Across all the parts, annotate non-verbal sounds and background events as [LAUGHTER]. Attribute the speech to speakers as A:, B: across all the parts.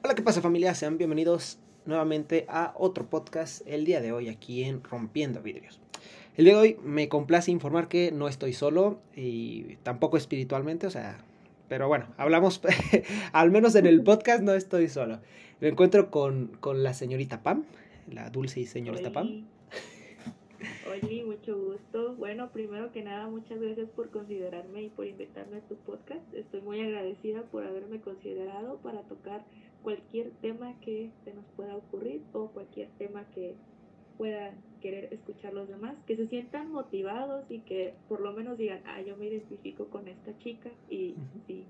A: Hola, ¿qué pasa familia? Sean bienvenidos nuevamente a otro podcast el día de hoy aquí en Rompiendo Vidrios. El día de hoy me complace informar que no estoy solo y tampoco espiritualmente, o sea, pero bueno, hablamos, [LAUGHS] al menos en el podcast no estoy solo. Me encuentro con, con la señorita Pam, la dulce y señorita Pam.
B: Oli, mucho gusto. Bueno, primero que nada, muchas gracias por considerarme y por invitarme a tu podcast. Estoy muy agradecida por haberme considerado para tocar cualquier tema que se nos pueda ocurrir o cualquier tema que puedan querer escuchar los demás, que se sientan motivados y que por lo menos digan, ah, yo me identifico con esta chica y sí,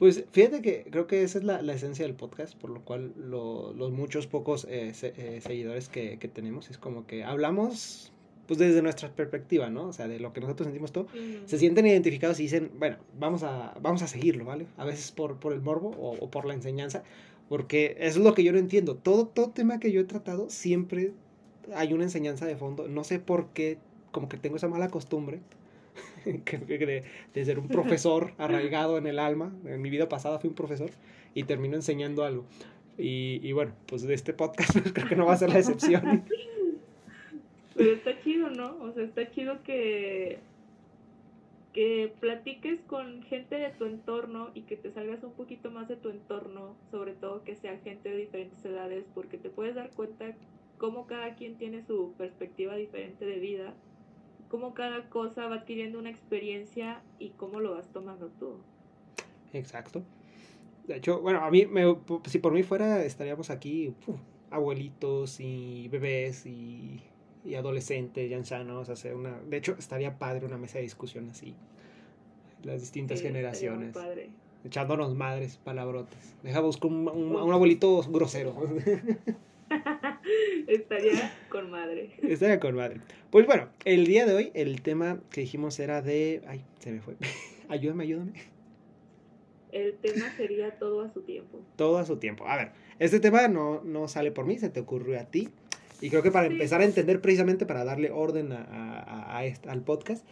A: pues fíjate que creo que esa es la, esencia del podcast, por lo cual los muchos pocos eh, eh, seguidores que, tenemos es como que hablamos pues desde nuestra perspectiva, ¿no? O sea, de lo que nosotros sentimos todo, se sienten identificados y dicen, bueno, vamos a, vamos a seguirlo, ¿vale? A veces por, por el morbo o, por la enseñanza, porque eso es lo que yo no entiendo. Todo, todo tema que yo he tratado, siempre hay una enseñanza de fondo. No sé por qué, como que tengo esa mala costumbre [LAUGHS] de, de, ser un profesor [LAUGHS] arraigado en el alma. En mi vida pasada fui un profesor y termino enseñando algo. Y, y bueno, pues de este podcast [LAUGHS] creo que no va a ser la excepción.
B: Pero está chido, ¿no? O sea, está chido que, que platiques con gente de tu entorno y que te salgas un poquito más de tu entorno, sobre todo que sea gente de diferentes edades, porque te puedes dar cuenta cómo cada quien tiene su perspectiva diferente de vida cómo cada cosa va adquiriendo una experiencia y cómo lo vas tomando tú.
A: Exacto. De hecho, bueno, a mí, me, si por mí fuera, estaríamos aquí, abuelitos y bebés y, y adolescentes ya ancianos, hacer una... De hecho, estaría padre una mesa de discusión así, las distintas generaciones. Echándonos madres, palabrotas. Deja buscar un, un abuelito grosero. [LAUGHS]
B: Estaría con madre.
A: Estaría con madre. Pues bueno, el día de hoy el tema que dijimos era de... Ay, se me fue. [LAUGHS] ayúdame, ayúdame.
B: El tema sería todo a su tiempo.
A: Todo a su tiempo. A ver, este tema no, no sale por mí, se te ocurrió a ti. Y creo que para empezar a entender precisamente, para darle orden a, a, a este, al podcast,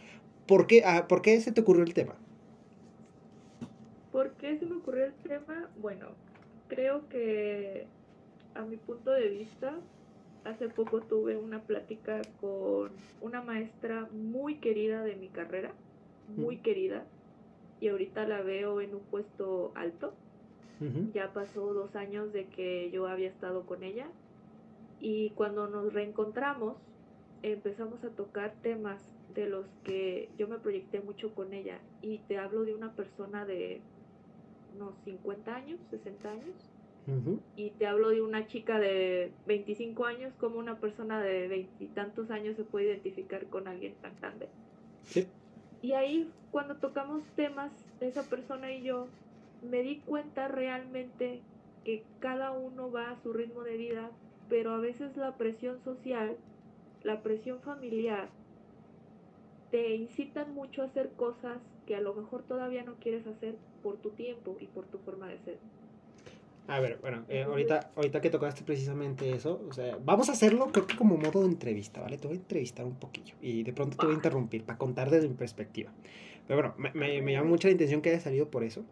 A: ¿por qué, ¿por qué se te ocurrió el tema?
B: ¿Por qué se me ocurrió el tema? Bueno, creo que a mi punto de vista, hace poco tuve una plática con una maestra muy querida de mi carrera, muy querida, y ahorita la veo en un puesto alto. Ya pasó dos años de que yo había estado con ella y cuando nos reencontramos empezamos a tocar temas de los que yo me proyecté mucho con ella. Y te hablo de una persona de unos 50 años, 60 años, y te hablo de una chica de 25 años, como una persona de veintitantos años se puede identificar con alguien tan grande. Y ahí, cuando tocamos temas, esa persona y yo, me di cuenta realmente que cada uno va a su ritmo de vida, pero a veces la presión social, la presión familiar, te incitan mucho a hacer cosas que a lo mejor todavía no quieres hacer por tu tiempo y por tu forma de ser.
A: A ver, bueno, eh, ahorita, ahorita que tocaste precisamente eso, o sea, vamos a hacerlo creo que como modo de entrevista, ¿vale? Te voy a entrevistar un poquillo y de pronto te voy a interrumpir para contar desde mi perspectiva. Pero bueno, me, me, me llama mucho la intención que haya salido por eso,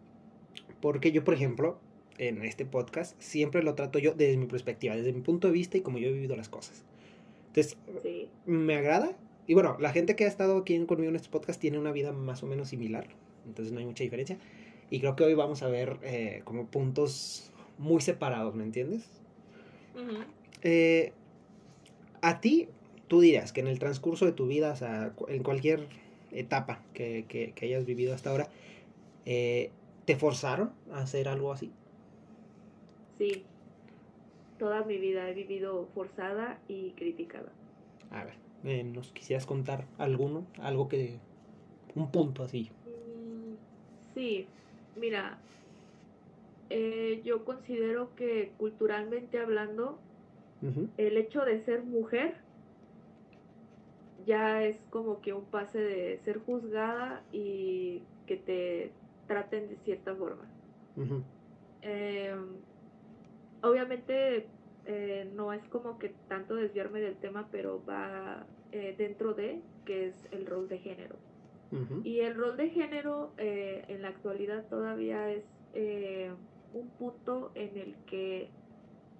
A: porque yo, por ejemplo, en este podcast siempre lo trato yo desde mi perspectiva, desde mi punto de vista y como yo he vivido las cosas. Entonces, me agrada. Y bueno, la gente que ha estado aquí conmigo en este podcast tiene una vida más o menos similar, entonces no hay mucha diferencia. Y creo que hoy vamos a ver eh, como puntos muy separados, ¿me entiendes? Eh, a ti, tú dirás que en el transcurso de tu vida, o sea, en cualquier etapa que, que, hayas vivido hasta ahora, eh, ¿te forzaron a hacer algo así?
B: Sí, toda mi vida he vivido forzada y criticada.
A: A ver, eh, ¿nos quisieras contar alguno? Algo que... un punto así.
B: Mm, sí, mira, eh, yo considero que culturalmente hablando, el hecho de ser mujer ya es como que un pase de ser juzgada y que te traten de cierta forma. Em, obviamente eh, no es como que tanto desviarme del tema, pero va eh, dentro de que es el rol de género. Y el rol de género en la actualidad todavía es un punto en el que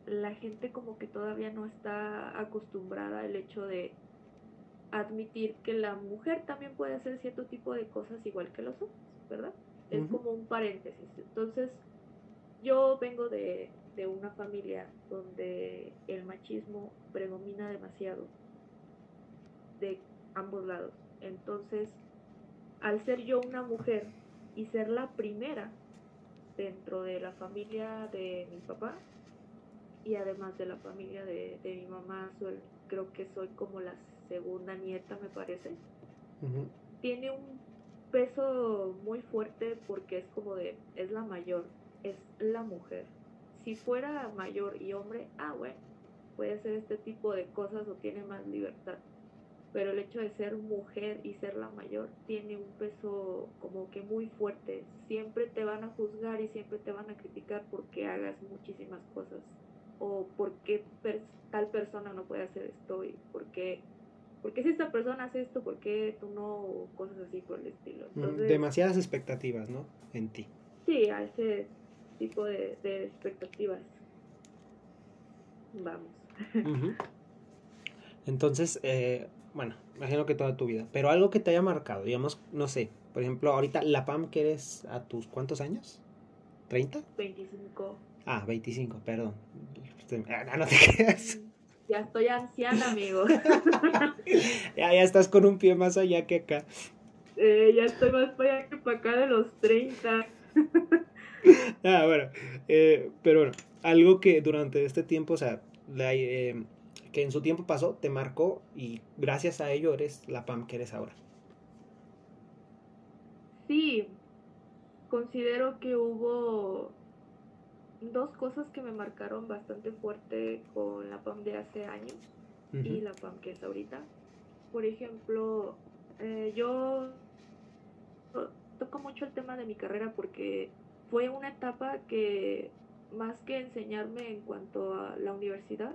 B: la gente como que todavía no está acostumbrada al hecho de admitir que la mujer también puede hacer cierto tipo de cosas igual que los hombres, ¿verdad? Es como un paréntesis. Entonces, yo vengo de, de una familia donde el machismo predomina demasiado de ambos lados. Entonces, al ser yo una mujer y ser la primera dentro de la familia de mi papá y además de la familia de, mi mamá, creo que soy como la segunda nieta, me parece. Tiene un peso muy fuerte porque es como de, es la mayor, es la mujer. Si fuera mayor y hombre, ah, bueno, puede hacer este tipo de cosas o tiene más libertad pero el hecho de ser mujer y ser la mayor tiene un peso como que muy fuerte. Siempre te van a juzgar y siempre te van a criticar porque hagas muchísimas cosas o porque tal persona no puede hacer esto y porque porque si esta persona hace esto, ¿por qué tú no? cosas así por el estilo.
A: Demasiadas expectativas, ¿no? En ti.
B: Sí, a ese tipo de, expectativas. Vamos.
A: Entonces, eh, bueno, imagino que toda tu vida, pero algo que te haya marcado, digamos, no sé, por ejemplo, ahorita la PAM que eres a tus cuántos años? ¿30?
B: 25.
A: Ah, 25, perdón. [LAUGHS] Ah, no te creas.
B: Ya estoy anciana, amigo. [LAUGHS]
A: ya, ya estás con un pie más allá que acá.
B: Eh, ya estoy más para allá que para acá de los 30. [LAUGHS]
A: ah, bueno. Eh, pero bueno, algo que durante este tiempo, o sea, la, eh, que en su tiempo pasó, te marcó y gracias a ello eres la Pam que eres ahora.
B: Sí, considero que hubo dos cosas que me marcaron bastante fuerte con la PAM de hace años y la PAM que es ahorita. Por ejemplo, eh, yo toco mucho el tema de mi carrera porque fue una etapa que más que enseñarme en cuanto a la universidad,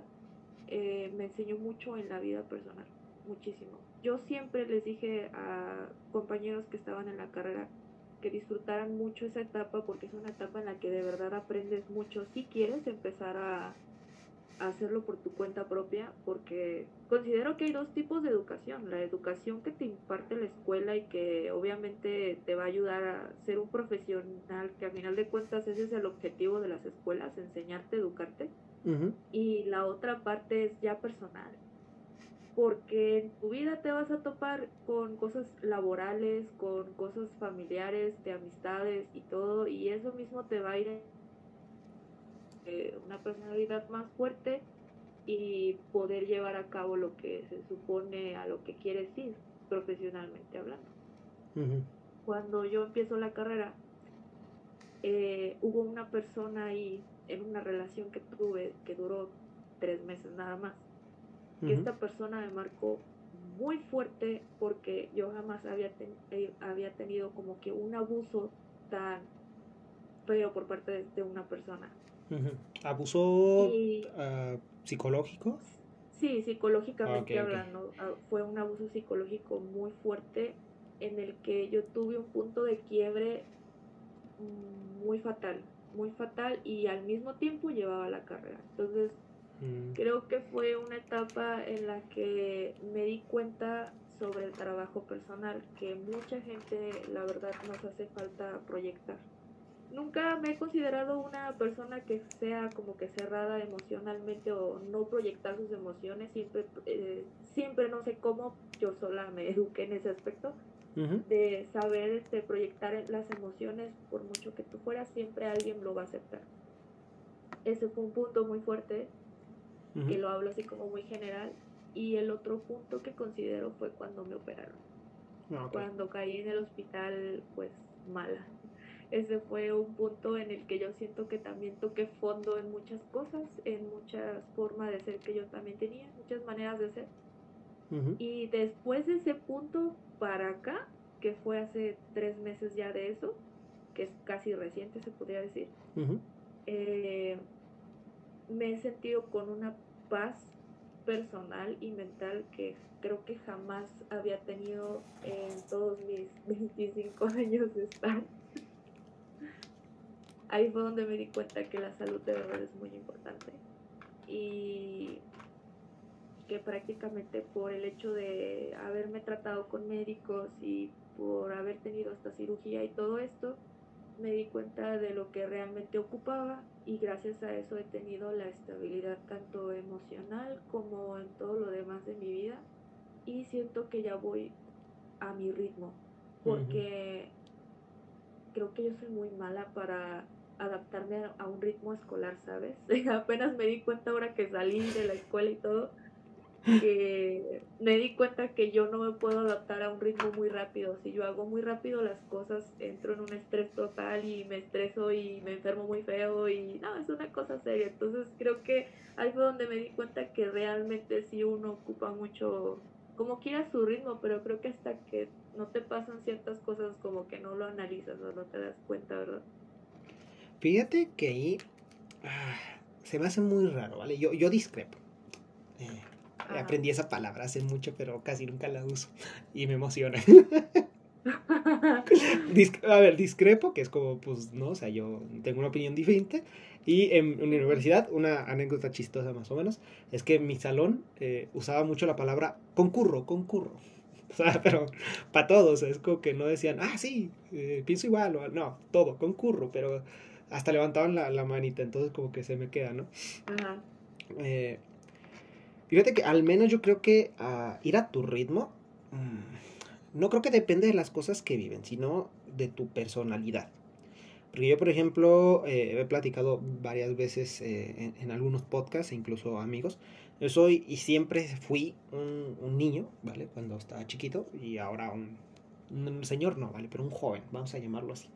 B: eh, me enseñó mucho en la vida personal, muchísimo. Yo siempre les dije a compañeros que estaban en la carrera que disfrutaran mucho esa etapa porque es una etapa en la que de verdad aprendes mucho si quieres empezar a, hacerlo por tu cuenta propia porque considero que hay dos tipos de educación, la educación que te imparte la escuela y que obviamente te va a ayudar a ser un profesional, que a final de cuentas ese es el objetivo de las escuelas, enseñarte, educarte y la otra parte es ya personal. Porque en tu vida te vas a topar con cosas laborales, con cosas familiares, de amistades y todo, y eso mismo te va a ir eh, una personalidad más fuerte y poder llevar a cabo lo que se supone a lo que quieres ir, profesionalmente hablando. Cuando yo empiezo la carrera, eh, hubo una persona ahí en una relación que tuve que duró tres meses nada más. Que esta persona me marcó muy fuerte porque yo jamás había, eh, había tenido como que un abuso tan feo por parte de, una persona.
A: ¿Abuso ah, psicológico?
B: Sí, psicológicamente hablando. Ah, fue un abuso psicológico muy fuerte en el que yo tuve un punto de quiebre muy fatal muy fatal y al mismo tiempo llevaba la carrera. Entonces, mm. creo que fue una etapa en la que me di cuenta sobre el trabajo personal que mucha gente, la verdad, nos hace falta proyectar. Nunca me he considerado una persona que sea como que cerrada emocionalmente o no proyectar sus emociones. Siempre, eh, siempre no sé cómo yo sola me [LAUGHS] eduqué en ese aspecto de saber este, proyectar las emociones, por mucho que tú fueras, siempre alguien lo va a aceptar. Ese fue un punto muy fuerte, que lo hablo así como muy general. Y el otro punto que considero fue cuando me operaron. Ah, cuando caí en el hospital, pues mala. Ese fue un punto en el que yo siento que también toqué fondo en muchas cosas, en muchas formas de ser que yo también tenía, muchas maneras de ser. Y después de ese punto para acá, que fue hace tres meses ya de eso, que es casi reciente se podría decir, eh, me he sentido con una paz personal y mental que creo que jamás había tenido en todos mis [LAUGHS] 25 años de estar. ahí fue donde me di cuenta que la salud de verdad es muy importante. Y prácticamente por el hecho de haberme tratado con médicos y por haber tenido esta cirugía y todo esto, me di cuenta de lo que realmente ocupaba y gracias a eso he tenido la estabilidad tanto emocional como en todo lo demás de mi vida y siento que ya voy a mi ritmo porque creo que yo soy muy mala para adaptarme a un ritmo escolar, ¿sabes? [LAUGHS] Apenas me di cuenta ahora que salí de la escuela y todo que me di cuenta que yo no me puedo adaptar a un ritmo muy rápido. Si yo hago muy rápido las cosas, entro en un estrés total y me estreso y me enfermo muy feo y no, es una cosa seria. Entonces creo que ahí fue donde me di cuenta que realmente sí uno ocupa mucho, como quiera su ritmo, pero creo que hasta que no te pasan ciertas cosas como que no lo analizas o no te das cuenta, ¿verdad?
A: Fíjate que ahí ah, se me hace muy raro, ¿vale? Yo, yo discrepo. Eh, Aprendí esa palabra hace mucho, pero casi nunca la uso. Y me emociona. [LAUGHS] a ver, discrepo, que es como, pues, no, o sea, yo tengo una opinión diferente. Y en, una universidad, una anécdota chistosa más o menos, es que mi salón eh, usaba mucho la palabra concurro, concurro. [LAUGHS] O sea, pero para todos, es como que no decían, ah, sí, eh, pienso igual, o no, todo, concurro, pero hasta levantaban la, la manita, entonces como que se me queda, ¿no? Ajá. Eh, Fíjate que al menos yo creo que ah, ir a tu ritmo, mm, no creo que depende de las cosas que viven, sino de tu personalidad. Porque yo, por ejemplo, eh, he platicado varias veces eh, en, algunos podcasts, e incluso amigos. Yo soy y siempre fui un, niño, ¿vale? Cuando estaba chiquito y ahora un, señor, no, ¿vale? Pero un joven, vamos a llamarlo así.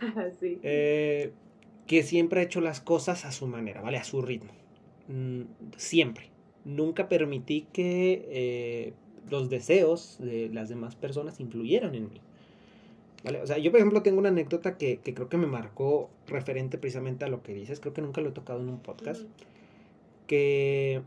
A: [LAUGHS] sí. Eh, que siempre ha hecho las cosas a su manera, ¿vale? A su ritmo. Mm, siempre nunca permití que eh, los deseos de las demás personas influyeran en mí. ¿Vale? O sea, yo por ejemplo tengo una anécdota que, creo que me marcó referente precisamente a lo que dices, creo que nunca lo he tocado en un podcast, que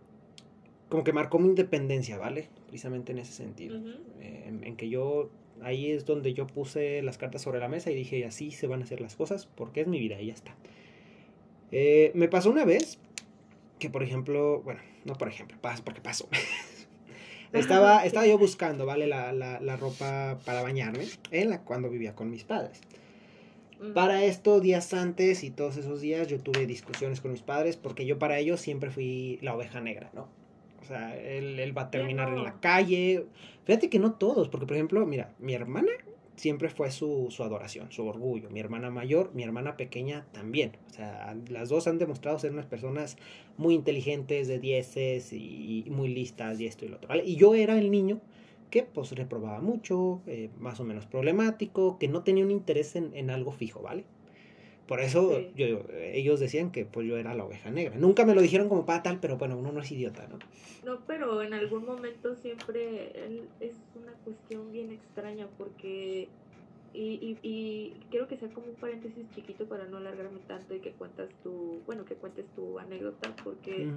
A: como que marcó mi independencia, ¿vale? Precisamente en ese sentido, eh, en, que yo, ahí es donde yo puse las cartas sobre la mesa y dije, así se van a hacer las cosas, porque es mi vida y ya está. Eh, me pasó una vez que, por ejemplo, bueno, no por ejemplo, porque pasó. [LAUGHS] estaba, estaba yo buscando, ¿vale? La, la, la, ropa para bañarme en la, cuando vivía con mis padres. Para esto, días antes y todos esos días, yo tuve discusiones con mis padres porque yo para ellos siempre fui la oveja negra, ¿no? O sea, él, él va a terminar en la calle. Fíjate que no todos, porque por ejemplo, mira, mi hermana siempre fue su, su, adoración, su orgullo. Mi hermana mayor, mi hermana pequeña también. O sea, las dos han demostrado ser unas personas muy inteligentes, de dieces y, muy listas y esto y lo otro. Y yo era el niño que pues reprobaba mucho, eh, más o menos problemático, que no tenía un interés en, en algo fijo, ¿vale? Por eso yo, ellos decían que pues yo era la oveja negra. Nunca me lo dijeron como para tal, pero bueno, uno no es idiota, ¿no?
B: No, pero en algún momento siempre es una cuestión bien extraña porque... Y, y, creo que sea como un paréntesis chiquito para no alargarme tanto y que cuentas tu, bueno, que cuentes tu anécdota porque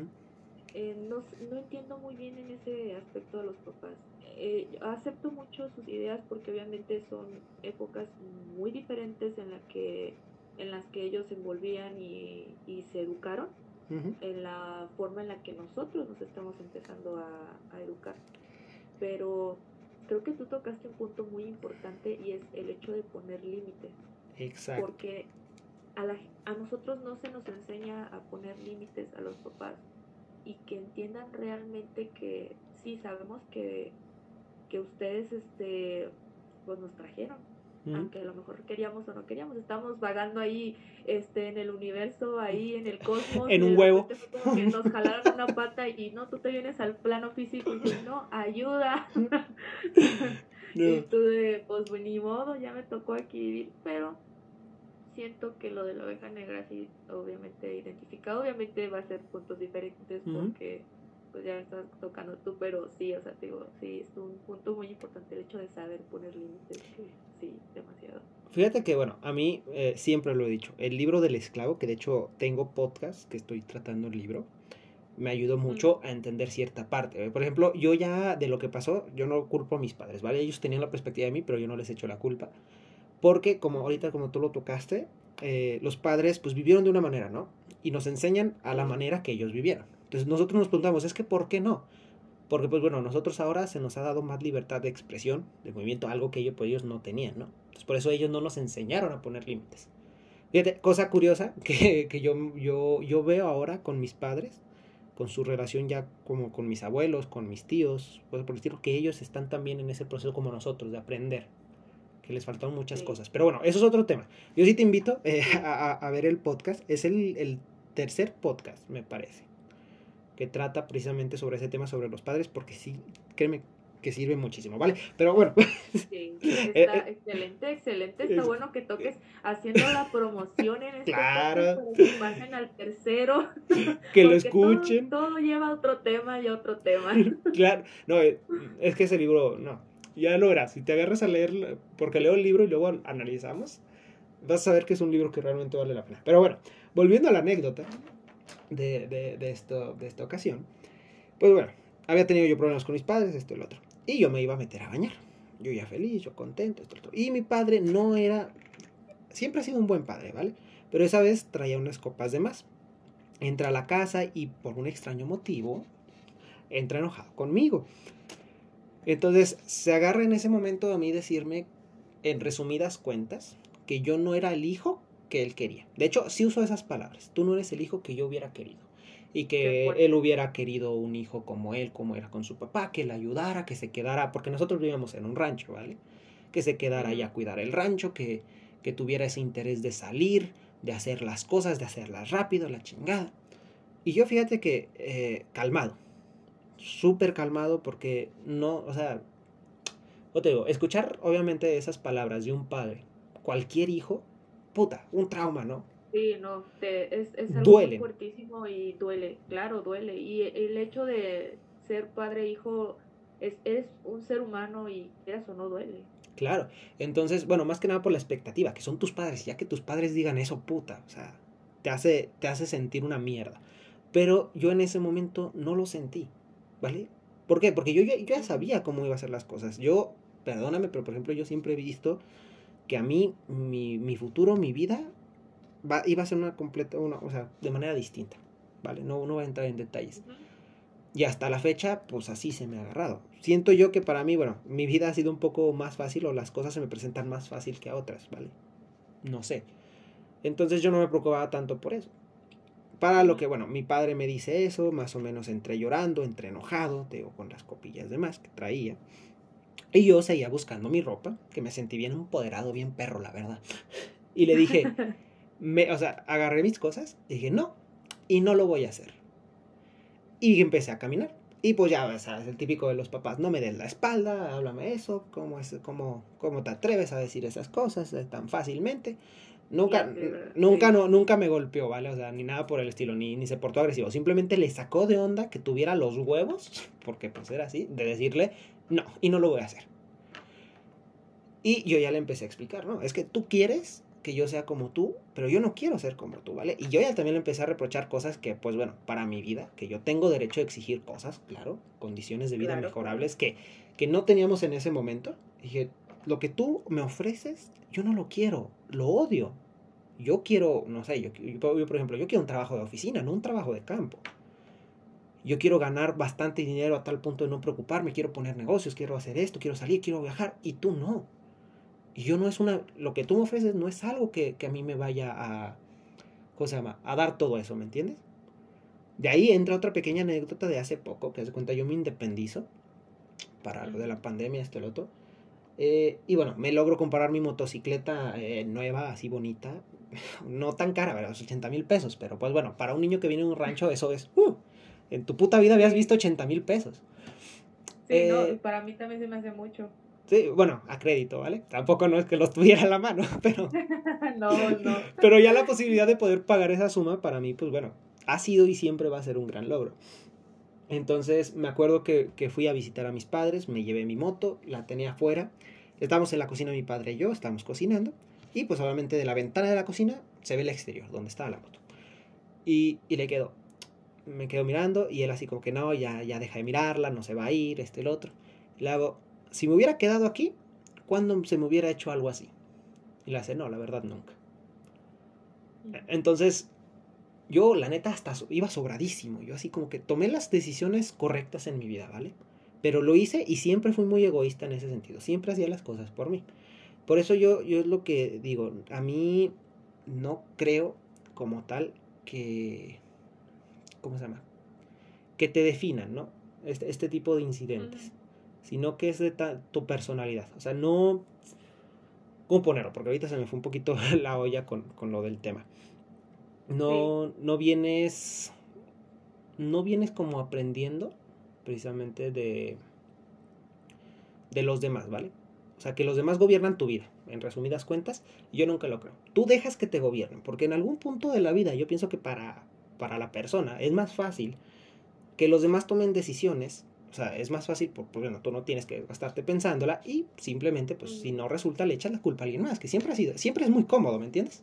B: eh, no, no entiendo muy bien en ese aspecto a los papás. Eh, acepto mucho sus ideas porque obviamente son épocas muy diferentes en las que en las que ellos se envolvían y, se educaron, en la forma en la que nosotros nos estamos empezando a, educar. Pero creo que tú tocaste un punto muy importante y es el hecho de poner límites. Exacto. Porque a, la, a nosotros no se nos enseña a poner límites a los papás y que entiendan realmente que sí sabemos que, que ustedes este pues nos trajeron aunque a lo mejor queríamos o no queríamos, estamos vagando ahí este en el universo, ahí en el cosmos.
A: En un huevo.
B: que nos jalaron una pata y no, tú te vienes al plano físico y dices, no, ayuda. [LAUGHS] Y tú de, pues ni modo, ya me tocó aquí vivir, pero siento que lo de la oveja negra sí, obviamente identificado, obviamente va a ser puntos diferentes porque pues ya estás tocando tú, pero sí, o sea, te digo, sí, es un punto muy importante el hecho de saber poner límites, sí, demasiado.
A: Fíjate que, bueno, a mí eh, siempre lo he dicho, el libro del esclavo, que de hecho tengo podcast que estoy tratando el libro, me ayudó mucho a entender cierta parte. Por ejemplo, yo ya de lo que pasó, yo no culpo a mis padres, ¿vale? Ellos tenían la perspectiva de mí, pero yo no les echo la culpa. Porque como ahorita como tú lo tocaste, eh, los padres pues vivieron de una manera, ¿no? Y nos enseñan a la manera que ellos vivieron. Entonces nosotros nos preguntamos, es que ¿por qué no? Porque pues bueno, nosotros ahora se nos ha dado más libertad de expresión, de movimiento, algo que ellos, pues, ellos no tenían, ¿no? Entonces por eso ellos no nos enseñaron a poner límites. Fíjate, cosa curiosa [LAUGHS] que, que yo, yo, yo veo ahora con mis padres, con su relación ya como con mis abuelos, con mis tíos, pues por el estilo, que ellos están también en ese proceso como nosotros, de aprender que les faltan muchas
B: Sí.
A: cosas. Pero bueno, eso es otro tema. Yo sí te invito eh, [LAUGHS] a, a- a ver el podcast. Es el, el tercer podcast, me parece, que trata precisamente sobre ese tema, sobre los padres, porque sí, créeme que sirve muchísimo, ¿vale? Pero bueno, [LAUGHS]
B: Sí,
A: Eh,
B: está
A: eh,
B: excelente, excelente. Está
A: es-
B: bueno que toques haciendo la promoción en este
A: Claro.
B: para que pasen al tercero. [LAUGHS]
A: que lo
B: porque todo-
A: escuchen.
B: Todo, lleva a otro tema y a otro tema. [LAUGHS]
A: Claro, no, eh, es que ese libro, no, ya lo verás. Si te agarras a leer, porque leo el libro y luego an- analizamos, vas a ver que es un libro que realmente vale la pena. Pero bueno, volviendo a la anécdota de, de, de, de esta ocasión, pues bueno, había tenido yo problemas con mis padres, esto y lo otro. Y yo me iba a meter a bañar. Yo ya feliz, yo contento, esto. Y mi padre no era, siempre ha sido un buen padre, ¿vale? Pero esa vez traía unas copas de más. Entra a la casa y por un extraño motivo entra enojado conmigo. Entonces se agarra en ese momento a mí decirme, en resumidas cuentas, que yo no era el hijo que él quería. De hecho, sí usó esas palabras. Tú no eres el hijo que yo hubiera querido. Y que él hubiera querido un hijo como él, como era con su papá, que le ayudara, que se quedara, porque nosotros vivíamos en un rancho, ¿vale? Que se quedara ahí a cuidar el rancho, que, que tuviera ese interés de salir, de hacer las cosas, de hacerlas rápido, la chingada. Y yo fíjate que eh, calmado, súper calmado porque no, o sea, yo te digo, escuchar obviamente esas palabras de un padre, cualquier hijo, puta, un trauma, ¿no?
B: Sí, no, te- es, es algo muy fuertísimo y duele, claro, duele. Y el hecho de ser padre e hijo es, es un ser humano y quieras o no duele.
A: Claro, entonces, bueno, más que nada por la expectativa, que son tus padres, ya que tus padres digan eso, puta, o sea, te hace, te hace sentir una mierda. Pero yo en ese momento no lo sentí, ¿vale? ¿Por qué? Porque yo ya, yo ya sabía cómo iba a ser las cosas. Yo, perdóname, pero por ejemplo, yo siempre he visto que a mí, mi, mi futuro, mi vida, va, iba a ser una completa, una, o sea, de manera distinta, ¿vale? No, no voy a entrar en detalles. Y hasta la fecha, pues así se me ha agarrado. Siento yo que para mí, bueno, mi vida ha sido un poco más fácil o las cosas se me presentan más fácil que a otras, ¿vale? No sé. Entonces yo no me preocupaba tanto por eso. Para lo que, bueno, mi padre me dice eso, más o menos entre llorando, entre enojado, te digo, con las copillas de más que traía. Y yo seguía buscando mi ropa, que me sentí bien empoderado, bien perro, la verdad. Y le dije, [LAUGHS] me, o sea, agarré mis cosas y dije, no, y no lo voy a hacer. Y empecé a caminar. Y pues ya, sabes, el típico de los papás, no me des la espalda, háblame eso, ¿cómo, es, cómo, cómo te atreves a decir esas cosas eh, tan fácilmente? Nunca, nunca, no, nunca me golpeó, ¿vale? O sea, ni nada por el estilo, ni, ni se portó agresivo. Simplemente le sacó de onda que tuviera los huevos, [LAUGHS] porque pues era así, de decirle, no, y no lo voy a hacer. Y yo ya le empecé a explicar, ¿no? Es que tú quieres que yo sea como tú, pero yo no quiero ser como tú, ¿vale? Y yo ya también le empecé a reprochar cosas que, pues bueno, para mi vida, que yo tengo derecho a exigir cosas, claro, condiciones de vida
B: Claro.
A: mejorables que, que no teníamos en ese momento. Dije, lo que tú me ofreces, yo no lo quiero, lo odio. Yo quiero, no sé, yo, yo, yo, por ejemplo, yo quiero un trabajo de oficina, no un trabajo de campo. Yo quiero ganar bastante dinero a tal punto de no preocuparme, quiero poner negocios, quiero hacer esto, quiero salir, quiero viajar, y tú no. Y yo no es una, lo que tú me ofreces no es algo que, que a mí me vaya a, ¿cómo se llama? A dar todo eso, ¿me entiendes? De ahí entra otra pequeña anécdota de hace poco, que hace cuenta yo me independizo para lo de la pandemia, esto y lo otro. Eh, y bueno, me logro comprar mi motocicleta eh, nueva, así bonita, [LAUGHS] no tan cara, ¿verdad? 80 mil pesos, pero pues bueno, para un niño que viene de un rancho eso es, uh, en tu puta vida habías visto 80 mil pesos.
B: Sí, no,
A: Eh,
B: y para mí también se me hace mucho.
A: Sí, bueno, a crédito, ¿vale? Tampoco no es que los tuviera a la mano, [LAUGHS] pero, [LAUGHS]
B: no, no.
A: pero ya la posibilidad de poder pagar esa suma para mí, pues bueno, ha sido y siempre va a ser un gran logro. Entonces me acuerdo que, que fui a visitar a mis padres, me llevé mi moto, la tenía afuera, estábamos en la cocina mi padre y yo, estábamos cocinando, y pues obviamente de la ventana de la cocina se ve el exterior, donde estaba la moto. Y, y le quedo, me quedo mirando y él así como que no, ya, ya deja de mirarla, no se va a ir, este, el otro. Y le hago, si me hubiera quedado aquí, ¿cuándo se me hubiera hecho algo así? Y le hace, no, la verdad nunca. Entonces, yo la neta hasta iba sobradísimo. Yo así como que tomé las decisiones correctas en mi vida, ¿vale? Pero lo hice y siempre fui muy egoísta en ese sentido. Siempre hacía las cosas por mí. Por eso yo, yo es lo que digo, a mí no creo como tal que, ¿cómo se llama? Que te definan, ¿no? Este, este tipo de incidentes. Sino que es de tu personalidad. O sea, no... ¿Cómo ponerlo? Porque ahorita se me fue un poquito [LAUGHS] la olla con, con lo del tema no, no vienes, no vienes como aprendiendo precisamente de, de los demás, ¿vale? O sea, que los demás gobiernan tu vida, en resumidas cuentas, yo nunca lo creo. Tú dejas que te gobiernen, porque en algún punto de la vida yo pienso que para, para la persona es más fácil que los demás tomen decisiones, o sea, es más fácil, porque bueno, tú no tienes que gastarte pensándola y simplemente, pues si no resulta, le echas la culpa a alguien más, que siempre ha sido, siempre es muy cómodo, ¿me entiendes?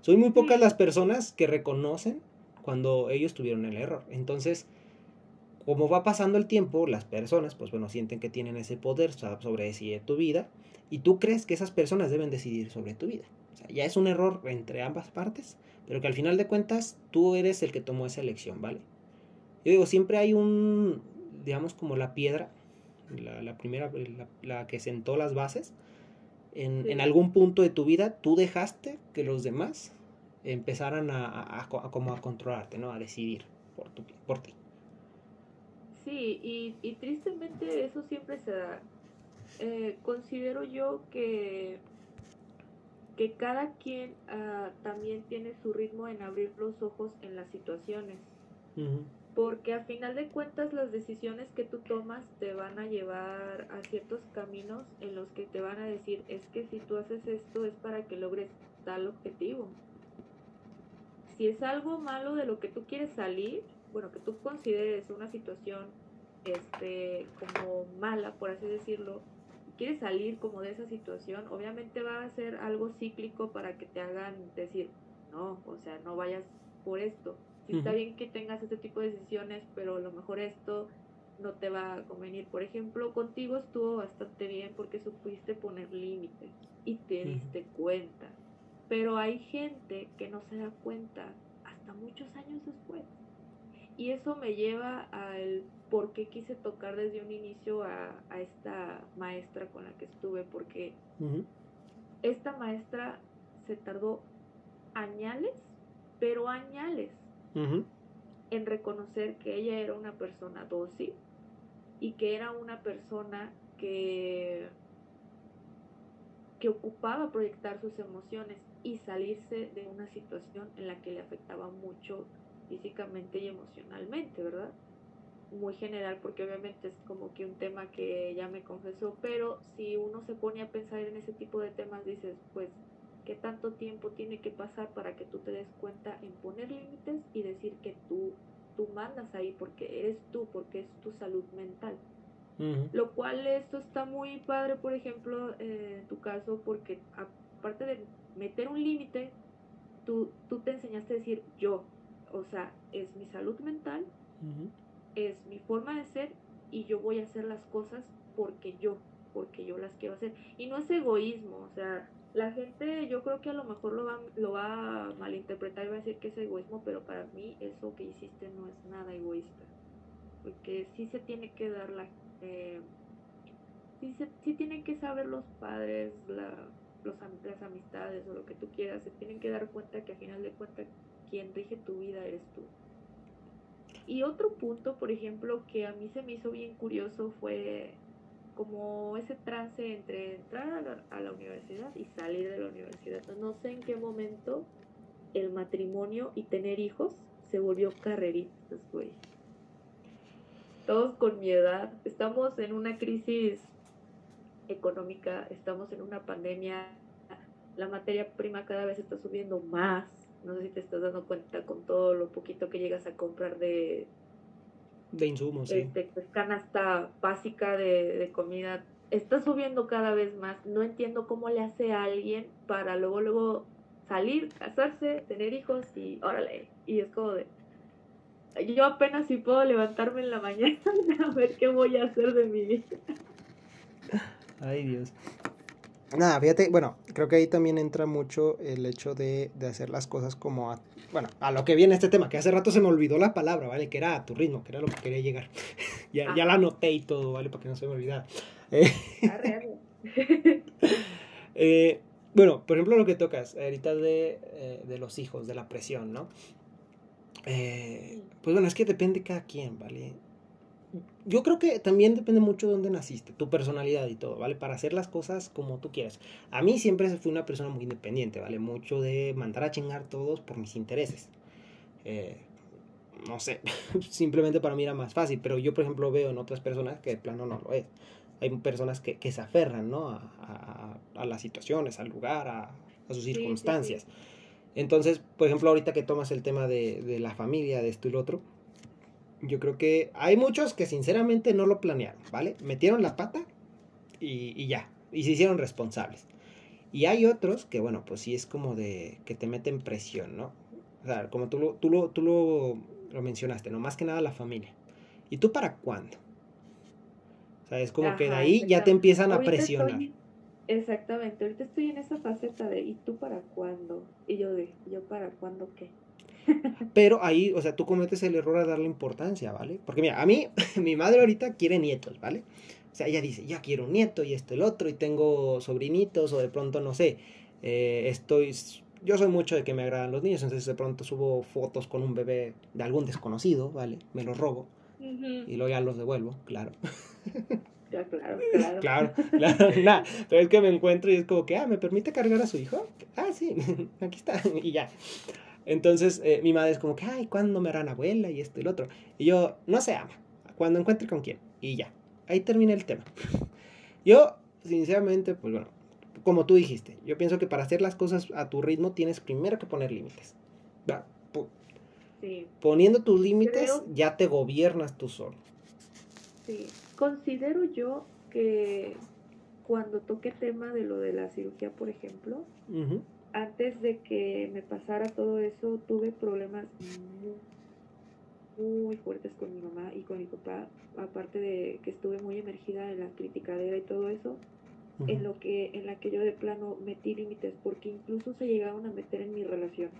A: Soy muy pocas las personas que reconocen cuando ellos tuvieron el error. Entonces, como va pasando el tiempo, las personas, pues bueno, sienten que tienen ese poder sobre decidir tu vida y tú crees que esas personas deben decidir sobre tu vida. O sea, ya es un error entre ambas partes, pero que al final de cuentas tú eres el que tomó esa elección, ¿vale? Yo digo, siempre hay un, digamos, como la piedra, la, primera, la, que sentó las bases, en, algún punto de tu vida tú dejaste que los demás empezaran a, como a controlarte, ¿no? A decidir por, tu, por ti.
B: Sí, y, y tristemente eso siempre se da. Eh, considero yo que, que cada quien ah, también tiene su ritmo en abrir los ojos en las situaciones porque a final de cuentas las decisiones que tú tomas te van a llevar a ciertos caminos en los que te van a decir es que si tú haces esto es para que logres tal objetivo. Si es algo malo de lo que tú quieres salir, bueno, que tú consideres una situación este como mala, por así decirlo, quieres salir como de esa situación, obviamente va a ser algo cíclico para que te hagan decir, no, o sea, no vayas por esto si está bien que tengas este tipo de decisiones, pero a lo mejor esto no te va a convenir. Por ejemplo, contigo estuvo bastante bien porque supiste poner límites y te diste cuenta. Pero hay gente que no se da cuenta hasta muchos años después. Y eso me lleva al por qué quise tocar desde un inicio a, esta maestra con la que estuve, porque esta maestra se tardó añales, pero añales en reconocer que ella era una persona dócil y que era una persona que, que ocupaba proyectar sus emociones y salirse de una situación en la que le afectaba mucho físicamente y emocionalmente, ¿verdad? Muy general porque obviamente es como que un tema que ella me confesó, pero si uno se pone a pensar en ese tipo de temas, dices, pues qué tanto tiempo tiene que pasar para que tú te des cuenta en poner límites y decir que tú, tú mandas ahí porque eres tú, porque es tu salud mental. Lo cual esto está muy padre, por ejemplo, eh, en tu caso, porque aparte de meter un límite, tú, tú te enseñaste a decir yo, o sea, es mi salud mental, es mi forma de ser y yo voy a hacer las cosas porque yo, porque yo las quiero hacer. Y no es egoísmo, o sea, la gente yo creo que a lo mejor lo va, lo va a malinterpretar y va a decir que es egoísmo, pero para mí eso que hiciste no es nada egoísta. Porque sí se tiene que dar la... Eh, sí, se, sí tienen que saber los padres, la, los, las amistades o lo que tú quieras, se tienen que dar cuenta que al final de cuentas quien rige tu vida eres tú. Y otro punto, por ejemplo, que a mí se me hizo bien curioso fue como ese trance entre entrar a la, universidad y salir de la universidad. No sé en qué momento el matrimonio y tener hijos se volvió carreritas, güey. Todos con mi edad. Estamos en una crisis económica, estamos en una pandemia, la materia prima cada vez está subiendo más. No sé si te estás dando cuenta con todo lo poquito que llegas a comprar de
A: de insumos, sí.
B: Este, pues, canasta básica de, de, comida está subiendo cada vez más. No entiendo cómo le hace a alguien para luego, luego salir, casarse, tener hijos y órale. Y es como de. Yo apenas si puedo levantarme en la mañana [LAUGHS] a ver qué voy a hacer de mi vida.
A: Ay, Dios. Nada, fíjate, bueno, creo que ahí también entra mucho el hecho de, de hacer las cosas como, a, bueno, a lo que viene este tema, que hace rato se me olvidó la palabra, ¿vale? Que era a tu ritmo, que era lo que quería llegar. [LAUGHS] ya, ya la anoté y todo, ¿vale? Para que no se me olvidara. Eh, [LAUGHS] [LAUGHS] eh, bueno, por ejemplo, lo que tocas ahorita de, eh, de los hijos, de la presión, ¿no? Eh, pues bueno, es que depende cada quien, ¿vale? Yo creo que también depende mucho de dónde naciste, tu personalidad y todo, ¿vale? Para hacer las cosas como tú quieras. A mí siempre fui una persona muy independiente, ¿vale? Mucho de mandar a chingar todos por mis intereses. Eh, no sé, [LAUGHS] simplemente para mí era más fácil, pero yo, por ejemplo, veo en otras personas que de plano no lo es. Hay personas que, que se aferran, ¿no? A, a, a, las situaciones, al lugar, a, a sus circunstancias. Sí, sí, sí. Entonces, por ejemplo, ahorita que tomas el tema de, de la familia, de esto y lo otro, yo creo que hay muchos que sinceramente no lo planearon, ¿vale? Metieron la pata y, y, ya, y se hicieron responsables. Y hay otros que, bueno, pues sí es como de que te meten presión, ¿no? O sea, como tú lo, tú lo, tú lo, lo mencionaste, ¿no? Más que nada la familia. ¿Y tú para cuándo? O sea, es como Ajá, que de ahí ya te empiezan a presionar.
B: Estoy, exactamente, ahorita estoy en esa faceta de ¿y tú para cuándo? Y yo de ¿yo para cuándo qué?
A: Pero ahí, o sea, tú cometes el error de darle importancia, ¿vale? Porque mira, a mí, [LAUGHS] mi madre ahorita quiere nietos, ¿vale? O sea, ella dice, ya quiero un nieto y esto, el otro, y tengo sobrinitos, o de pronto, no sé, eh, estoy... Yo soy mucho de que me agradan los niños, entonces de pronto subo fotos con un bebé de algún desconocido, ¿vale? Me los robo uh -huh. y luego ya los devuelvo, claro.
B: Ya, claro, [LAUGHS] claro.
A: Claro, claro, [LAUGHS] nada. Pero es que me encuentro y es como que, ah, ¿me permite cargar a su hijo? Ah, sí, aquí está, y ya. Entonces eh, mi madre es como que, ay, ¿cuándo me harán abuela? Y esto y lo otro. Y yo, no se ama, cuando encuentre con quién. Y ya, ahí termina el tema. [LAUGHS] Yo, sinceramente, pues bueno, como tú dijiste, yo pienso que para hacer las cosas a tu ritmo tienes primero que poner límites.
B: Sí.
A: Poniendo tus límites, Creo... ya te gobiernas tú solo.
B: Sí, considero yo que cuando toque tema de lo de la cirugía, por ejemplo, uh -huh antes de que me pasara todo eso, tuve problemas muy, muy, fuertes con mi mamá y con mi papá, aparte de que estuve muy emergida en la criticadera y todo eso, uh -huh. en lo que en la que yo de plano metí límites porque incluso se llegaron a meter en mi relación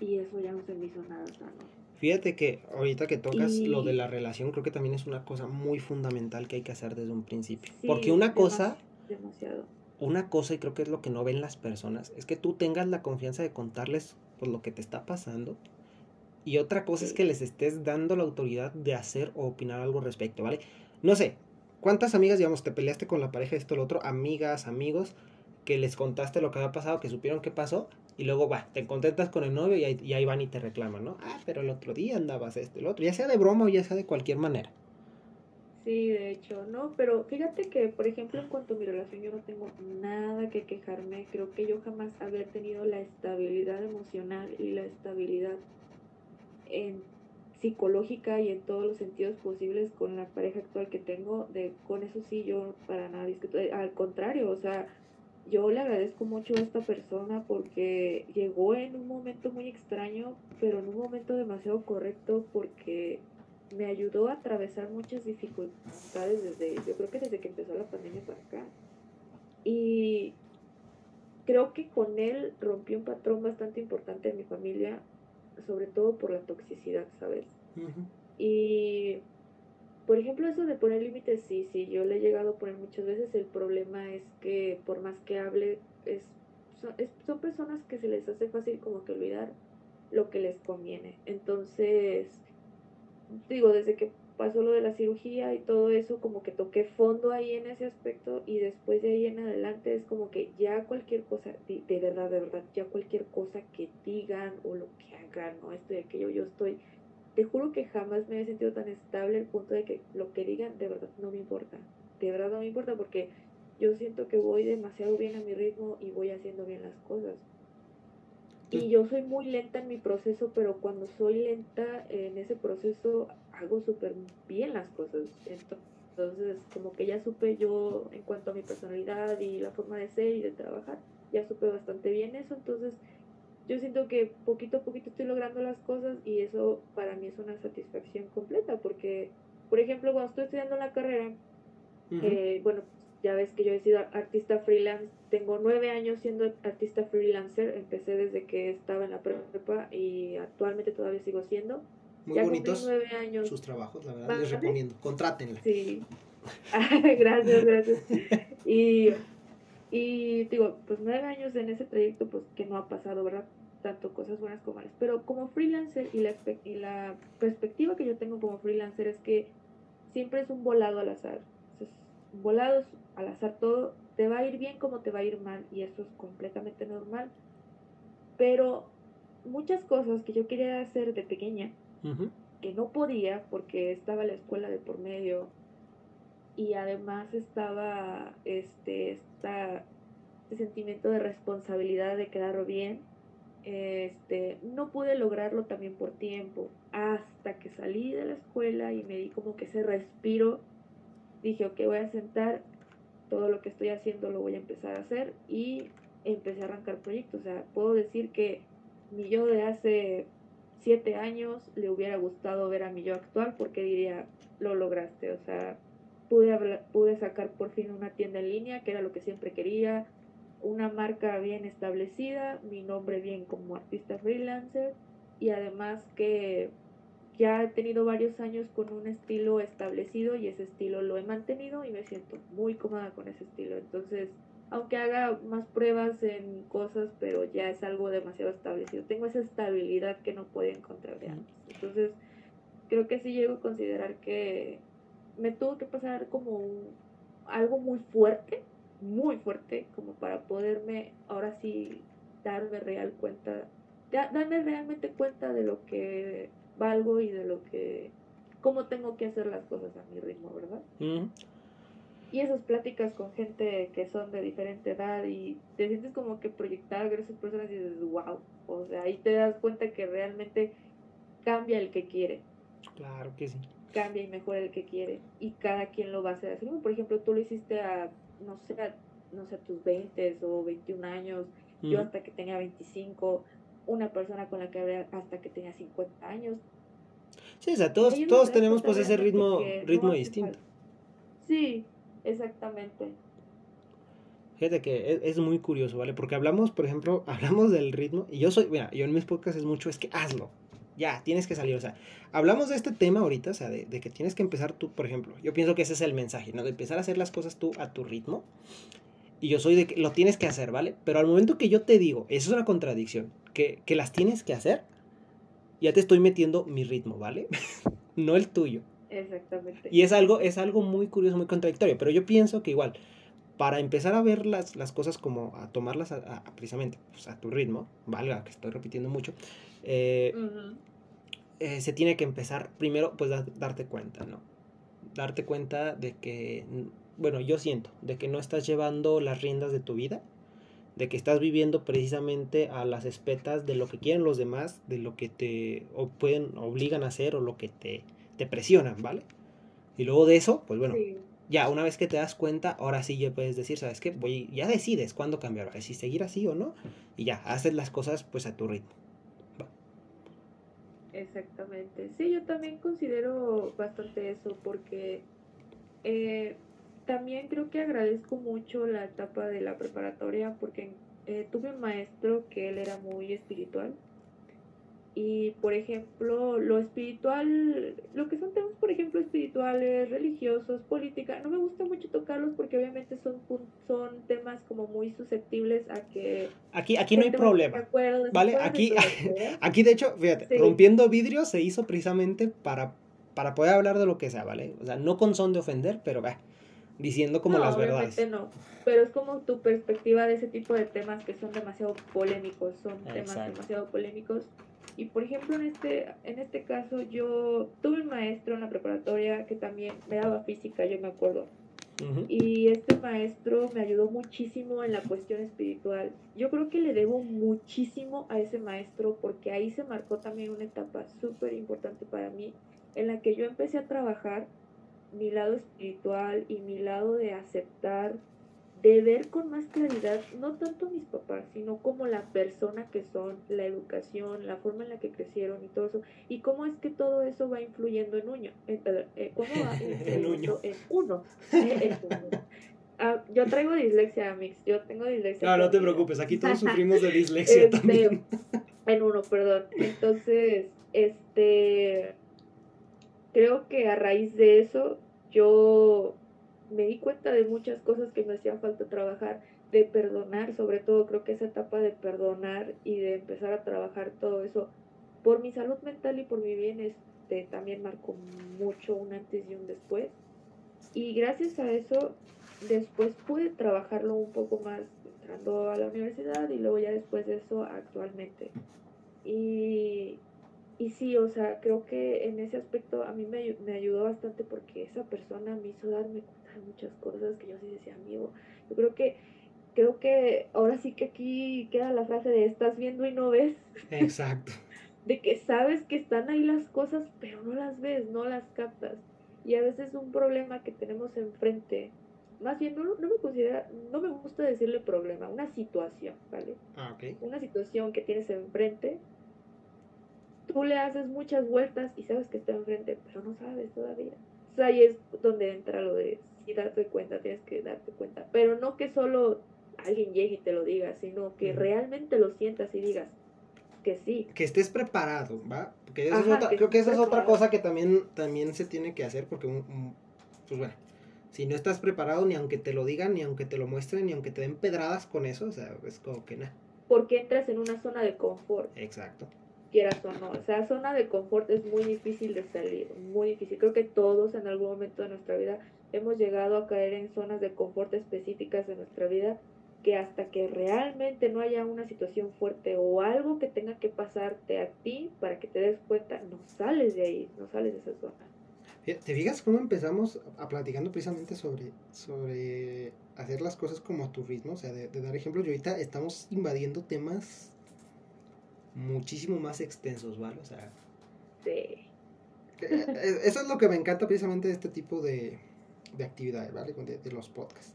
B: y eso ya no se me hizo nada sano.
A: Fíjate que ahorita que tocas y... lo de la relación, creo que también es una cosa muy fundamental que hay que hacer desde un principio. Sí, porque una cosa
B: demasiado
A: una cosa, y creo que es lo que no ven las personas, es que tú tengas la confianza de contarles pues, lo que te está pasando. Y otra cosa sí. es que les estés dando la autoridad de hacer o opinar algo al respecto, ¿vale? No sé, ¿cuántas amigas, digamos, te peleaste con la pareja, esto, lo otro, amigas, amigos, que les contaste lo que había pasado, que supieron qué pasó, y luego, va, te contentas con el novio y ahí, y ahí van y te reclaman, ¿no? Ah, pero el otro día andabas esto, el otro, ya sea de broma o ya sea de cualquier manera.
B: Sí, de hecho, no, pero fíjate que, por ejemplo, en cuanto a mi relación, yo no tengo nada que quejarme. Creo que yo jamás había tenido la estabilidad emocional y la estabilidad en psicológica y en todos los sentidos posibles con la pareja actual que tengo. De con eso sí, yo para nada discuto. Al contrario, o sea, yo le agradezco mucho a esta persona porque llegó en un momento muy extraño, pero en un momento demasiado correcto porque me ayudó a atravesar muchas dificultades desde, yo creo que desde que empezó la pandemia para acá. Y creo que con él rompí un patrón bastante importante en mi familia, sobre todo por la toxicidad, ¿sabes? Uh -huh. Y, por ejemplo, eso de poner límites, sí, sí, yo le he llegado a poner muchas veces. El problema es que por más que hable, es, son, es, son personas que se les hace fácil como que olvidar lo que les conviene. Entonces digo, desde que pasó lo de la cirugía y todo eso, como que toqué fondo ahí en ese aspecto y después de ahí en adelante es como que ya cualquier cosa, de, verdad, de verdad, ya cualquier cosa que digan o lo que hagan, ¿no? Esto y aquello, yo estoy, te juro que jamás me he sentido tan estable al punto de que lo que digan de verdad no me importa, de verdad no me importa porque yo siento que voy demasiado bien a mi ritmo y voy haciendo bien las cosas. Y yo soy muy lenta en mi proceso, pero cuando soy lenta en ese proceso hago súper bien las cosas. Entonces, como que ya supe yo en cuanto a mi personalidad y la forma de ser y de trabajar, ya supe bastante bien eso. Entonces, yo siento que poquito a poquito estoy logrando las cosas y eso para mí es una satisfacción completa, porque, por ejemplo, cuando estoy estudiando la carrera, uh -huh. eh, bueno, ya ves que yo he sido artista freelance, tengo nueve años siendo artista freelancer, empecé desde que estaba en la prepa y actualmente todavía sigo siendo.
A: Muy bonitos nueve años. sus trabajos, la verdad, les recomiendo, contrátenla.
B: Sí, [LAUGHS] gracias, gracias. Y, y digo, pues nueve años en ese trayecto, pues que no ha pasado, ¿verdad? Tanto cosas buenas como malas. Pero como freelancer y la, y la perspectiva que yo tengo como freelancer es que siempre es un volado al azar. Volados al azar todo, te va a ir bien como te va a ir mal y eso es completamente normal. Pero muchas cosas que yo quería hacer de pequeña, que no podía porque estaba la escuela de por medio y además estaba este, esta, este sentimiento de responsabilidad de quedar bien, este, no pude lograrlo también por tiempo. Hasta que salí de la escuela y me di como que ese respiro, dije, ok, voy a sentar, todo lo que estoy haciendo lo voy a empezar a hacer y empecé a arrancar proyectos. O sea, puedo decir que mi yo de hace siete años le hubiera gustado ver a mi yo actual porque diría, lo lograste. O sea, pude, pude sacar por fin una tienda en línea, que era lo que siempre quería, una marca bien establecida, mi nombre bien como artista freelancer y además que ya he tenido varios años con un estilo establecido y ese estilo lo he mantenido y me siento muy cómoda con ese estilo. Entonces, aunque haga más pruebas en cosas, pero ya es algo demasiado establecido. Tengo esa estabilidad que no puedo encontrar de antes. Entonces, creo que sí llego a considerar que me tuvo que pasar como algo muy fuerte muy fuerte como para poderme ahora sí darme real cuenta, darme realmente cuenta de lo que valgo y de lo que, cómo tengo que hacer las cosas a mi ritmo, ¿verdad? Y esas pláticas con gente que son de diferente edad y te sientes como que proyectar a esas personas y dices, wow, o sea, ahí te das cuenta que realmente cambia el que quiere.
A: Claro que sí.
B: Cambia y mejora el que quiere. Y cada quien lo va a hacer así. Por ejemplo, tú lo hiciste a no sé, no sé, tus 20 o 21 años, yo hasta que tenía 25, una persona con la que hablé hasta que tenía 50 años.
A: Sí, o sea, todos, todos tenemos pues ese ritmo, ritmo distinto.
B: Sí, exactamente.
A: Fíjate que es, es, muy curioso, ¿vale? Porque hablamos, por ejemplo, [LAUGHS] hablamos del ritmo, y yo soy, mira, yo en mis podcasts es mucho, es que hazlo, ya, tienes que salir. O sea, hablamos de este tema ahorita, o sea, de, que tienes que empezar tú, por ejemplo, yo pienso que ese es el mensaje, ¿no? De empezar a hacer las cosas tú a tu ritmo. Y yo soy de que lo tienes que hacer, ¿vale? Pero al momento que yo te digo, eso es una contradicción, que, que las tienes que hacer, ya te estoy metiendo mi ritmo, ¿vale? [LAUGHS] no el tuyo.
B: Exactamente.
A: Y es algo, es algo muy curioso, muy contradictorio, pero yo pienso que igual, para empezar a ver las, las cosas como a tomarlas a, precisamente pues, a tu ritmo, valga que estoy repitiendo mucho, eh, eh, se tiene que empezar primero, pues darte cuenta, ¿no? Darte cuenta de que, bueno, yo siento, de que no estás llevando las riendas de tu vida, de que estás viviendo precisamente a las espetas de lo que quieren los demás, de lo que te o pueden, obligan a hacer o lo que te, te presionan, ¿vale? Y luego de eso, pues bueno, ya una vez que te das cuenta, ahora sí ya puedes decir, ¿sabes qué? Voy, ya decides cuándo cambiar, si seguir así o no, y ya, haces las cosas pues a tu ritmo.
B: Exactamente. Sí, yo también considero bastante eso porque eh, también creo que agradezco mucho la etapa de la preparatoria porque eh, tuve un maestro que él era muy espiritual y por ejemplo lo espiritual, lo que son temas por ejemplo espirituales, religiosos, política, no me gusta mucho tocarlos porque obviamente son, son temas como muy susceptibles a que...
A: Aquí, aquí no hay problema. ¿Vale? Aquí, [LAUGHS] aquí de hecho, fíjate, rompiendo vidrio se hizo precisamente para, para poder hablar de lo que sea, ¿vale? O sea, no con son de ofender, pero va diciendo como las verdades.
B: No, pero es como tu perspectiva de ese tipo de temas que son demasiado polémicos, son temas demasiado polémicos y por ejemplo, en este, en este caso, yo tuve un maestro en la preparatoria que también me daba física, yo me acuerdo. Y este maestro me ayudó muchísimo en la cuestión espiritual. Yo creo que le debo muchísimo a ese maestro porque ahí se marcó también una etapa súper importante para mí en la que yo empecé a trabajar mi lado espiritual y mi lado de aceptar de ver con más claridad, no tanto mis papás, sino como la persona que son, la educación, la forma en la que crecieron y todo eso, y cómo es que todo eso va influyendo en uno, eh, cómo va [LAUGHS] influyendo [LAUGHS] en uno, Ah, yo traigo dislexia, Mix. Yo tengo dislexia.
A: No, no te preocupes, aquí todos [LAUGHS] sufrimos de dislexia
B: Este,
A: también.
B: En uno, perdón. Entonces, este. Creo que a raíz de eso, yo me di cuenta de muchas cosas que me hacían falta trabajar, de perdonar, sobre todo creo que esa etapa de perdonar y de empezar a trabajar todo eso por mi salud mental y por mi bien, este también marcó mucho un antes y un después. Y gracias a eso, después pude trabajarlo un poco más entrando a la universidad y luego ya después de eso actualmente. Y, y sí, o sea, creo que en ese aspecto a mí me, me ayudó bastante porque esa persona me hizo darme cuenta de muchas cosas que yo sí decía, amigo, yo creo que, creo que ahora sí que aquí queda la frase de estás viendo y no ves,
A: Exacto. [LAUGHS]
B: de que sabes que están ahí las cosas, pero no las ves, no las captas. Y a veces un problema que tenemos enfrente, más bien no, no me considera, no me gusta decirle problema, una situación, ¿vale?
A: Ah, ok.
B: una situación que tienes enfrente, tú le haces muchas vueltas y sabes que está enfrente, pero no sabes todavía. O sea, ahí es donde entra lo de sí darte cuenta, tienes que darte cuenta. Pero no que solo alguien llegue y te lo diga, sino que realmente lo sientas y digas que sí.
A: Que estés preparado, ¿va? Porque eso es
B: Ajá,
A: otra-
B: que
A: creo que esa es otra cosa que también, también se tiene que hacer porque, un- un- pues bueno, si no estás preparado ni aunque te lo digan, ni aunque te lo muestren, ni aunque te den pedradas con eso, o sea, es como que nada.
B: Porque entras en una zona de confort,
A: Exacto.
B: Quieras o no. O sea, zona de confort es muy difícil de salir, muy difícil. Creo que todos en algún momento de nuestra vida hemos llegado a caer en zonas de confort específicas de nuestra vida que hasta que realmente no haya una situación fuerte o algo que tenga que pasarte a ti para que te des cuenta, no sales de ahí, no sales de esa zona.
A: ¿Te fijas cómo empezamos a platicando precisamente sobre, sobre hacer las cosas como a tu ritmo? O sea, de, de dar ejemplos. Y ahorita estamos invadiendo temas muchísimo más extensos, ¿vale? O sea,
B: Sí.
A: que- eh, eso es lo que me encanta precisamente de este tipo de, de actividades, ¿vale? De, de los podcasts.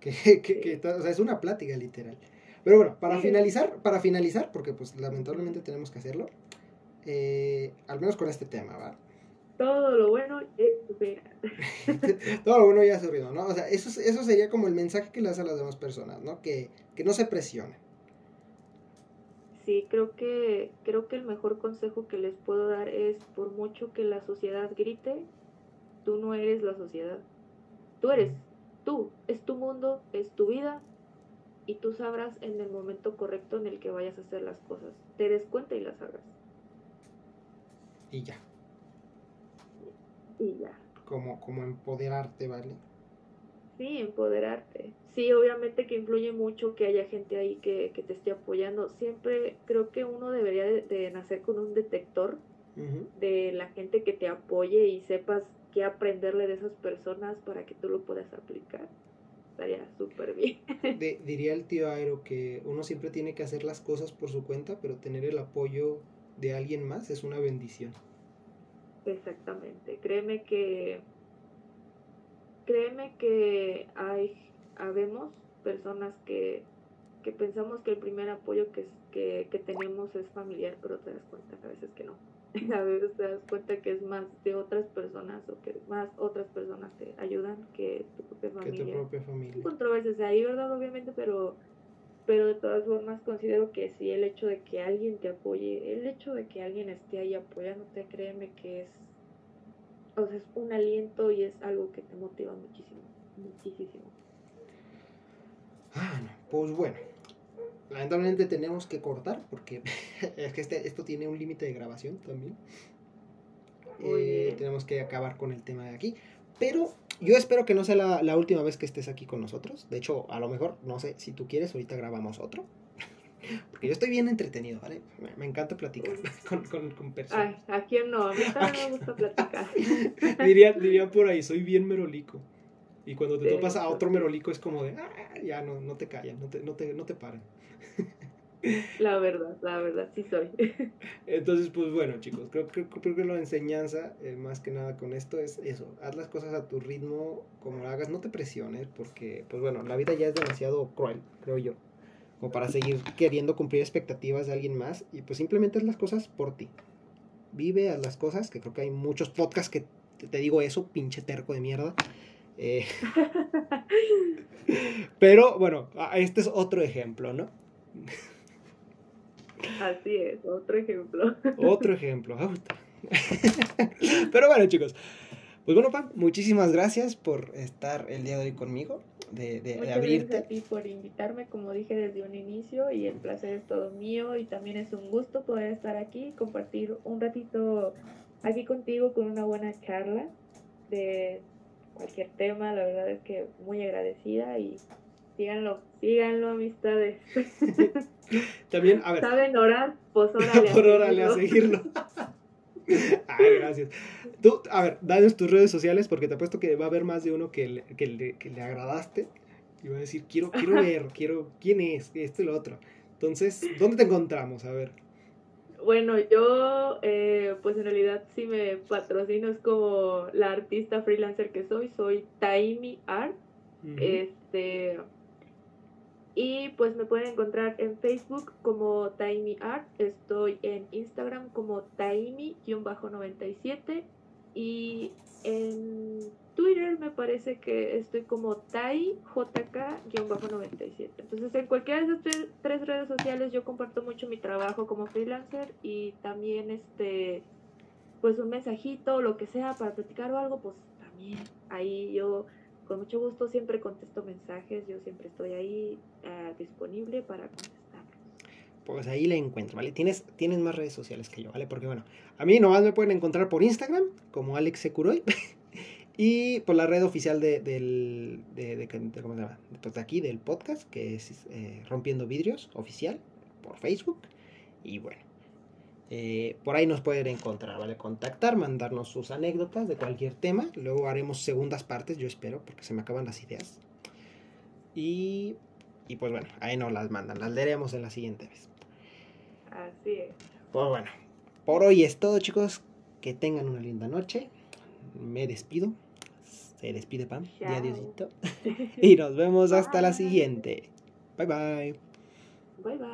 A: Que, [LAUGHS] que, que o sea, es una plática literal. Pero bueno, para
B: Sí.
A: finalizar, para finalizar, porque pues lamentablemente tenemos que hacerlo, eh, al menos con este tema, ¿va?
B: Todo lo bueno es. [LAUGHS]
A: Todo lo bueno ya se olvidó, ¿no? O sea, eso, es- eso sería como el mensaje que le das a las demás personas, ¿no? Que, que no se presionen.
B: Sí, creo que creo que el mejor consejo que les puedo dar es por mucho que la sociedad grite, tú no eres la sociedad. Tú eres tú, es tu mundo, es tu vida y tú sabrás en el momento correcto en el que vayas a hacer las cosas. Te des cuenta y las hagas.
A: Y ya,
B: Y ya.
A: como, como empoderarte, ¿vale?
B: Sí, empoderarte. Sí, obviamente que influye mucho que haya gente ahí que, que te esté apoyando. Siempre creo que uno debería de, de nacer con un detector de la gente que te apoye y sepas qué aprenderle de esas personas para que tú lo puedas aplicar. Estaría súper bien. [LAUGHS]
A: De- diría el tío Aero que uno siempre tiene que hacer las cosas por su cuenta, pero tener el apoyo de alguien más es una bendición.
B: Exactamente. Créeme que créeme que hay habemos personas que, que pensamos que el primer apoyo que, que, que tenemos es familiar, pero te das cuenta a veces que no. [LAUGHS] A veces te das cuenta que es más de otras personas o que más otras personas te ayudan que tu propia
A: Que tu
B: familia.
A: propia familia.
B: controversias ahí, ¿verdad? Obviamente, pero pero de todas formas considero que sí el hecho de que alguien te apoye, el hecho de que alguien esté ahí apoyándote, créeme que es o sea, es un aliento y es algo que te motiva muchísimo, muchísimo.
A: Ah, no, pues bueno. Lamentablemente tenemos que cortar porque [LAUGHS] es que este, esto tiene un límite de grabación también. Eh, tenemos que acabar con el tema de aquí. Pero yo espero que no sea la, la última vez que estés aquí con nosotros. De hecho, a lo mejor, no sé, si tú quieres, ahorita grabamos otro. Porque yo estoy bien entretenido, ¿vale? Me, me encanta platicar [LAUGHS] con, con, con personas.
B: Ay, ¿a quién no? A mí también me gusta platicar. [LAUGHS]
A: Diría, diría por ahí, soy bien merolico. Y cuando te
B: Sí,
A: topas a otro merolico es como de, "Ah, ya no, no te callan, no te, no te, no te paran. [LAUGHS]
B: La verdad, la verdad, sí soy.
A: Entonces, pues bueno, chicos, creo, creo, creo que la enseñanza, eh, más que nada con esto, es eso. Haz las cosas a tu ritmo, como lo hagas, no te presiones, porque, pues bueno, la vida ya es demasiado cruel, creo yo, como para seguir queriendo cumplir expectativas de alguien más, y pues simplemente haz las cosas por ti. Vive, haz las cosas, que creo que hay muchos podcasts que te, te digo eso, pinche terco de mierda, Eh, [LAUGHS] pero bueno, ah, este es otro ejemplo, ¿no?
B: Así es, otro ejemplo.
A: Otro ejemplo. [LAUGHS] Pero bueno, chicos. Pues bueno, Pam, muchísimas gracias por estar el día de hoy conmigo, de, de,
B: Muchas
A: abrirte.
B: gracias a ti por invitarme, como dije desde un inicio, y el placer es todo mío, y también es un gusto poder estar aquí, compartir un ratito aquí contigo con una buena charla de cualquier tema, la verdad es que muy agradecida y síganlo, síganlo amistades. [LAUGHS]
A: También, a ver, [LAUGHS]
B: ¿Saben orar? Pues órale. [LAUGHS]
A: por órale a
B: seguirlo.
A: Ay, gracias. Tú, a ver, danos tus redes sociales porque te apuesto que va a haber más de uno que le, que le, que le agradaste y va a decir, quiero, quiero ver, quiero, ¿quién es? Esto y lo otro. Entonces, ¿dónde te encontramos? A ver.
B: Bueno, yo eh, pues en realidad si me patrocino es como la artista freelancer que soy, soy Taimi Art, este y pues me pueden encontrar en Facebook como Taimi Art, estoy en Instagram como Taimi-97 y en Twitter me parece que estoy como TaiJK-97. Entonces en cualquiera de esas tre- tres redes sociales yo comparto mucho mi trabajo como freelancer y también este pues un mensajito o lo que sea para platicar o algo, pues también ahí yo con mucho gusto siempre contesto mensajes, yo siempre estoy ahí eh, disponible para contestarlos.
A: Pues ahí la encuentro, ¿vale? Tienes, tienes más redes sociales que yo, ¿vale? Porque bueno, a mí nomás me pueden encontrar por Instagram como Alex Securoy [LAUGHS] y por la red oficial de, del, de, de- de- ¿cómo se llama? Pues de aquí, del podcast, que es eh, Rompiendo Vidrios oficial, por Facebook. Y bueno, eh, por ahí nos pueden encontrar, ¿vale? Contactar, mandarnos sus anécdotas de cualquier tema. Luego haremos segundas partes, yo espero, porque se me acaban las ideas. Y, y pues bueno, ahí nos las mandan, las leeremos en la siguiente vez.
B: Así es.
A: Pues bueno, por hoy es todo, chicos. Que tengan una linda noche. Me despido. Se despide Pam. Y adiósito. [LAUGHS] Y nos vemos hasta la siguiente. Bye bye.
B: Bye bye.